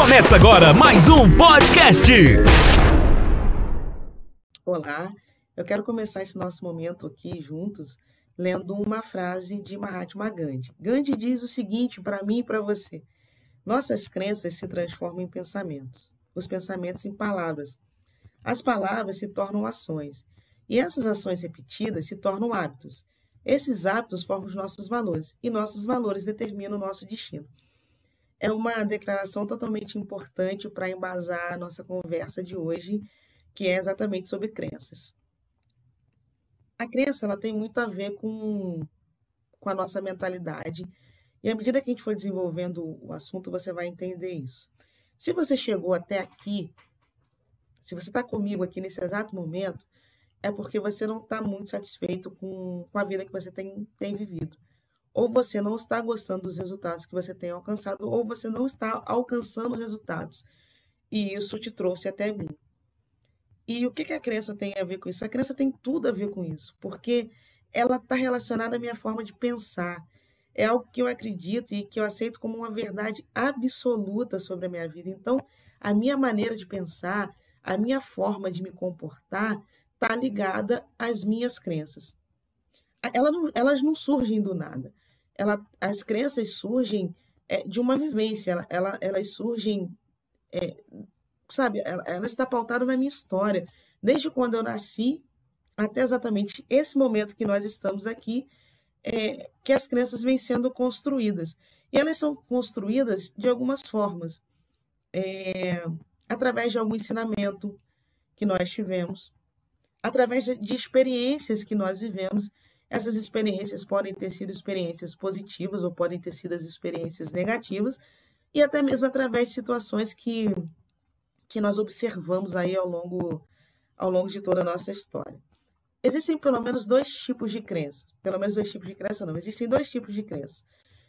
Começa agora mais um podcast. Olá, eu quero começar esse nosso momento aqui juntos lendo uma frase de Mahatma Gandhi. Gandhi diz o seguinte para mim e para você: Nossas crenças se transformam em pensamentos, os pensamentos em palavras. As palavras se tornam ações, e essas ações repetidas se tornam hábitos. Esses hábitos formam os nossos valores, e nossos valores determinam o nosso destino. É uma declaração totalmente importante para embasar a nossa conversa de hoje, que é exatamente sobre crenças. A crença ela tem muito a ver com, com a nossa mentalidade, e à medida que a gente for desenvolvendo o assunto, você vai entender isso. Se você chegou até aqui, se você está comigo aqui nesse exato momento, é porque você não está muito satisfeito com, com a vida que você tem, tem vivido ou você não está gostando dos resultados que você tem alcançado, ou você não está alcançando resultados. E isso te trouxe até mim. E o que, que a crença tem a ver com isso? A crença tem tudo a ver com isso, porque ela está relacionada à minha forma de pensar. É algo que eu acredito e que eu aceito como uma verdade absoluta sobre a minha vida. Então, a minha maneira de pensar, a minha forma de me comportar, está ligada às minhas crenças. Ela não, elas não surgem do nada ela, as crenças surgem é, de uma vivência, ela, ela, elas surgem, é, sabe, ela, ela está pautada na minha história. Desde quando eu nasci até exatamente esse momento que nós estamos aqui, é, que as crenças vêm sendo construídas. E elas são construídas de algumas formas. É, através de algum ensinamento que nós tivemos, através de, de experiências que nós vivemos essas experiências podem ter sido experiências positivas ou podem ter sido as experiências negativas, e até mesmo através de situações que, que nós observamos aí ao longo, ao longo de toda a nossa história. Existem pelo menos dois tipos de crença. Pelo menos dois tipos de crença, não. Existem dois tipos de crença,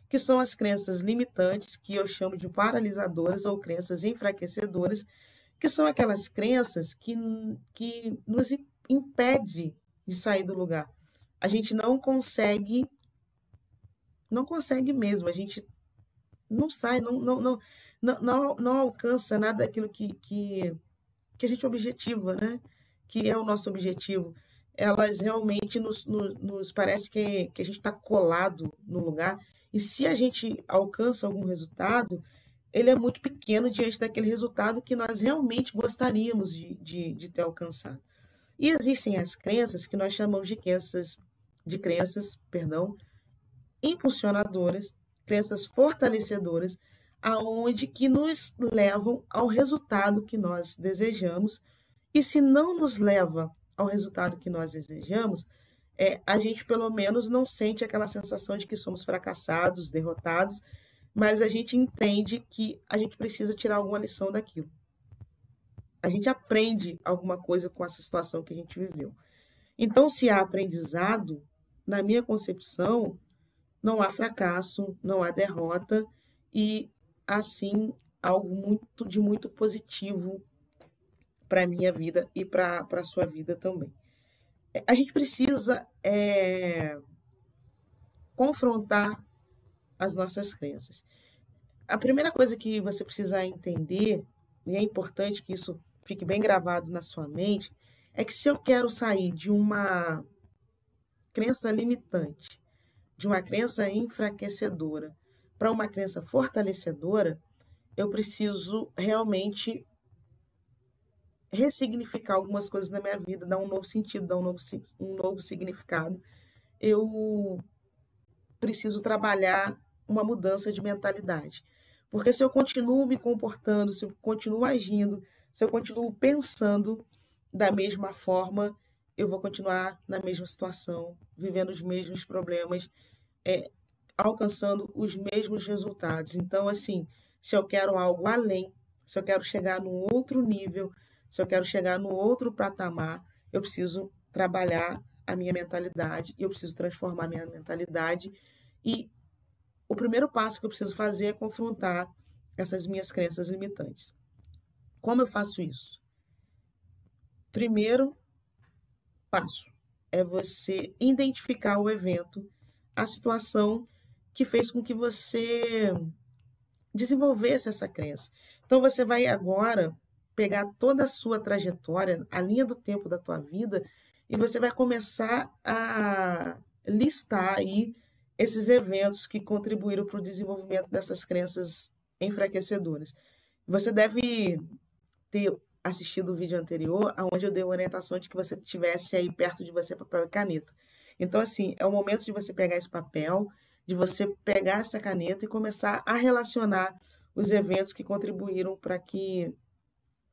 que são as crenças limitantes, que eu chamo de paralisadoras ou crenças enfraquecedoras, que são aquelas crenças que, que nos impede de sair do lugar a gente não consegue, não consegue mesmo, a gente não sai, não, não, não, não, não, alcança nada daquilo que, que, que a gente objetiva, né? Que é o nosso objetivo. Elas realmente nos, nos, nos parece que, que a gente está colado no lugar, e se a gente alcança algum resultado, ele é muito pequeno diante daquele resultado que nós realmente gostaríamos de, de, de ter alcançado. E existem as crenças que nós chamamos de crenças de crenças, perdão, impulsionadoras, crenças fortalecedoras, aonde que nos levam ao resultado que nós desejamos. E se não nos leva ao resultado que nós desejamos, é, a gente pelo menos não sente aquela sensação de que somos fracassados, derrotados, mas a gente entende que a gente precisa tirar alguma lição daquilo. A gente aprende alguma coisa com essa situação que a gente viveu. Então, se há aprendizado, na minha concepção, não há fracasso, não há derrota e, assim, algo muito de muito positivo para minha vida e para a sua vida também. A gente precisa é, confrontar as nossas crenças. A primeira coisa que você precisa entender, e é importante que isso fique bem gravado na sua mente, é que se eu quero sair de uma crença limitante, de uma crença enfraquecedora para uma crença fortalecedora, eu preciso realmente ressignificar algumas coisas na minha vida, dar um novo sentido, dar um novo, um novo significado. Eu preciso trabalhar uma mudança de mentalidade. Porque se eu continuo me comportando, se eu continuo agindo, se eu continuo pensando da mesma forma, eu vou continuar na mesma situação, vivendo os mesmos problemas, é, alcançando os mesmos resultados. Então, assim, se eu quero algo além, se eu quero chegar num outro nível, se eu quero chegar no outro patamar, eu preciso trabalhar a minha mentalidade, eu preciso transformar a minha mentalidade. E o primeiro passo que eu preciso fazer é confrontar essas minhas crenças limitantes. Como eu faço isso? Primeiro, passo é você identificar o evento, a situação que fez com que você desenvolvesse essa crença. Então você vai agora pegar toda a sua trajetória, a linha do tempo da tua vida, e você vai começar a listar aí esses eventos que contribuíram para o desenvolvimento dessas crenças enfraquecedoras. Você deve ter assistido o vídeo anterior, onde eu dei a orientação de que você tivesse aí perto de você papel e caneta. Então, assim, é o momento de você pegar esse papel, de você pegar essa caneta e começar a relacionar os eventos que contribuíram para que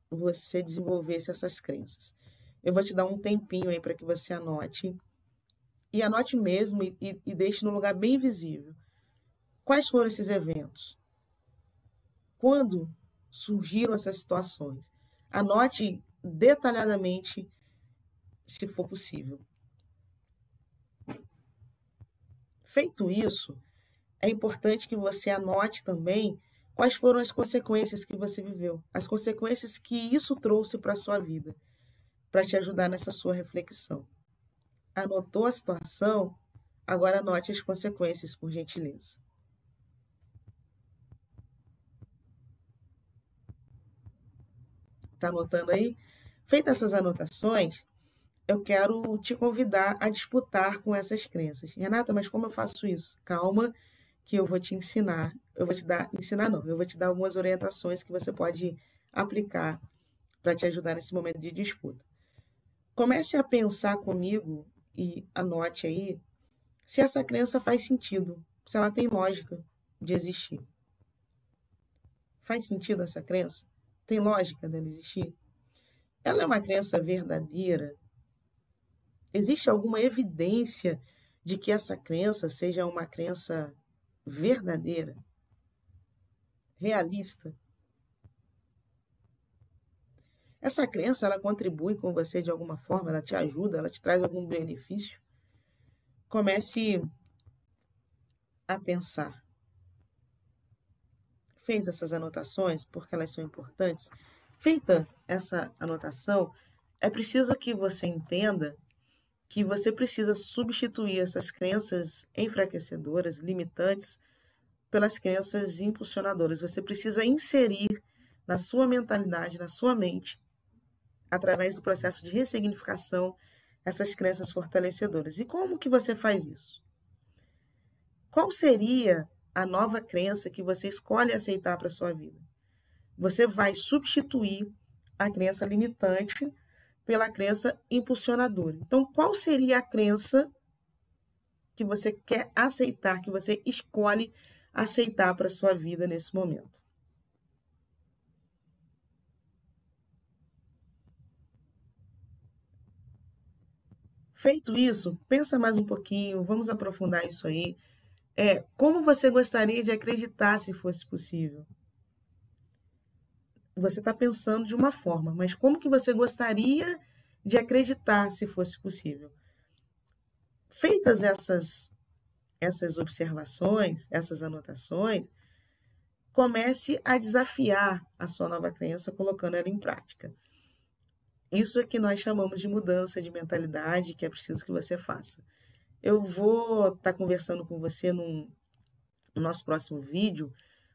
você desenvolvesse essas crenças. Eu vou te dar um tempinho aí para que você anote. E anote mesmo e, e, e deixe no lugar bem visível. Quais foram esses eventos? Quando surgiram essas situações? Anote detalhadamente, se for possível. Feito isso, é importante que você anote também quais foram as consequências que você viveu, as consequências que isso trouxe para a sua vida, para te ajudar nessa sua reflexão. Anotou a situação? Agora anote as consequências, por gentileza. Está anotando aí? Feitas essas anotações, eu quero te convidar a disputar com essas crenças. Renata, mas como eu faço isso? Calma, que eu vou te ensinar. Eu vou te dar, ensinar não, eu vou te dar algumas orientações que você pode aplicar para te ajudar nesse momento de disputa. Comece a pensar comigo e anote aí se essa crença faz sentido, se ela tem lógica de existir. Faz sentido essa crença? Tem lógica dela existir? Ela é uma crença verdadeira? Existe alguma evidência de que essa crença seja uma crença verdadeira, realista? Essa crença, ela contribui com você de alguma forma, ela te ajuda, ela te traz algum benefício? Comece a pensar fez essas anotações, porque elas são importantes, feita essa anotação, é preciso que você entenda que você precisa substituir essas crenças enfraquecedoras, limitantes, pelas crenças impulsionadoras. Você precisa inserir na sua mentalidade, na sua mente, através do processo de ressignificação, essas crenças fortalecedoras. E como que você faz isso? Qual seria a nova crença que você escolhe aceitar para sua vida. Você vai substituir a crença limitante pela crença impulsionadora. Então, qual seria a crença que você quer aceitar, que você escolhe aceitar para sua vida nesse momento? Feito isso, pensa mais um pouquinho, vamos aprofundar isso aí é como você gostaria de acreditar se fosse possível. Você está pensando de uma forma, mas como que você gostaria de acreditar se fosse possível? Feitas essas essas observações, essas anotações, comece a desafiar a sua nova crença colocando ela em prática. Isso é que nós chamamos de mudança de mentalidade, que é preciso que você faça. Eu vou estar tá conversando com você num, no nosso próximo vídeo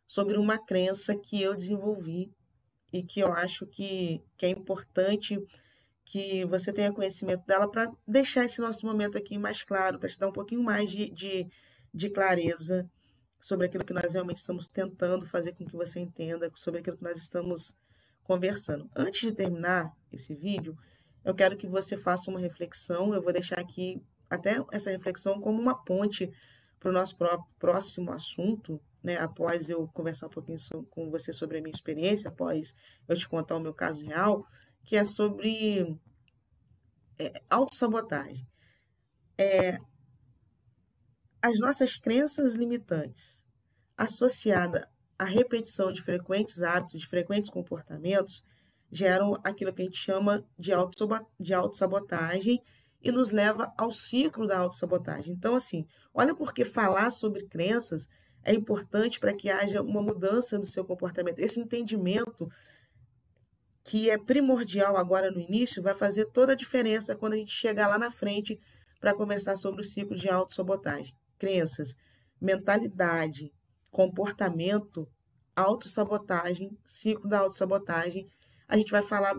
sobre uma crença que eu desenvolvi e que eu acho que, que é importante que você tenha conhecimento dela para deixar esse nosso momento aqui mais claro, para te dar um pouquinho mais de, de, de clareza sobre aquilo que nós realmente estamos tentando fazer com que você entenda, sobre aquilo que nós estamos conversando. Antes de terminar esse vídeo, eu quero que você faça uma reflexão. Eu vou deixar aqui até essa reflexão como uma ponte para o nosso próximo assunto, né? Após eu conversar um pouquinho com você sobre a minha experiência, após eu te contar o meu caso real, que é sobre é, autossabotagem. É, as nossas crenças limitantes, associada à repetição de frequentes hábitos, de frequentes comportamentos, geram aquilo que a gente chama de autossabotagem e nos leva ao ciclo da autossabotagem. Então, assim, olha porque falar sobre crenças é importante para que haja uma mudança no seu comportamento. Esse entendimento que é primordial agora no início vai fazer toda a diferença quando a gente chegar lá na frente para conversar sobre o ciclo de autossabotagem. Crenças, mentalidade, comportamento autossabotagem, ciclo da autossabotagem. A gente vai falar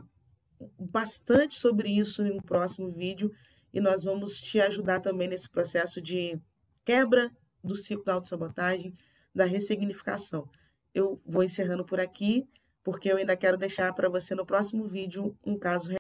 bastante sobre isso em um próximo vídeo e nós vamos te ajudar também nesse processo de quebra do ciclo da autossabotagem, da ressignificação. Eu vou encerrando por aqui, porque eu ainda quero deixar para você no próximo vídeo um caso